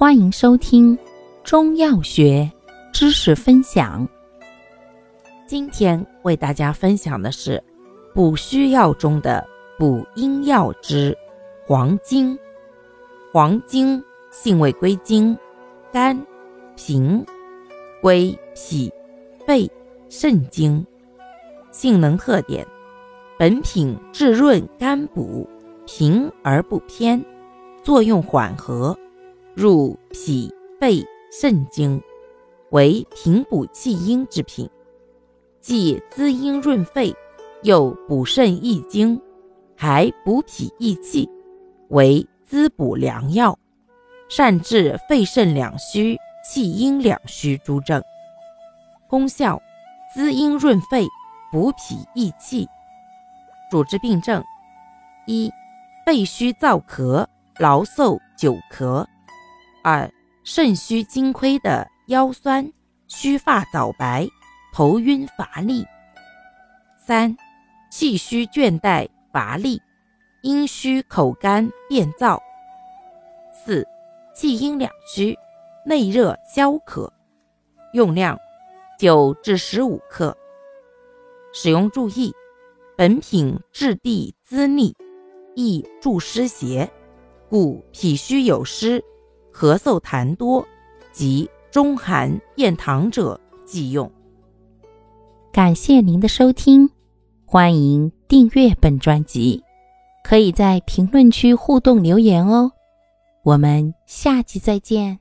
欢迎收听中药学知识分享。今天为大家分享的是补虚药中的补阴药之黄精。黄精性味归经：肝、脾，归脾、肺、肾经。性能特点：本品质润肝补，平而不偏，作用缓和。入脾、肺、肾经，为平补气阴之品，既滋阴润肺，又补肾益精，还补脾益气，为滋补良药，善治肺肾两虚、气阴两虚诸症。功效：滋阴润肺，补脾益气。主治病症：一、肺虚燥咳、劳嗽、久咳。二、肾虚精亏的腰酸、须发早白、头晕乏力；三、气虚倦怠乏力、阴虚口干便燥；四、气阴两虚、内热消渴。用量九至十五克。使用注意：本品质地滋腻，易助湿邪，故脾虚有湿。咳嗽痰多及中寒咽糖者忌用。感谢您的收听，欢迎订阅本专辑，可以在评论区互动留言哦。我们下期再见。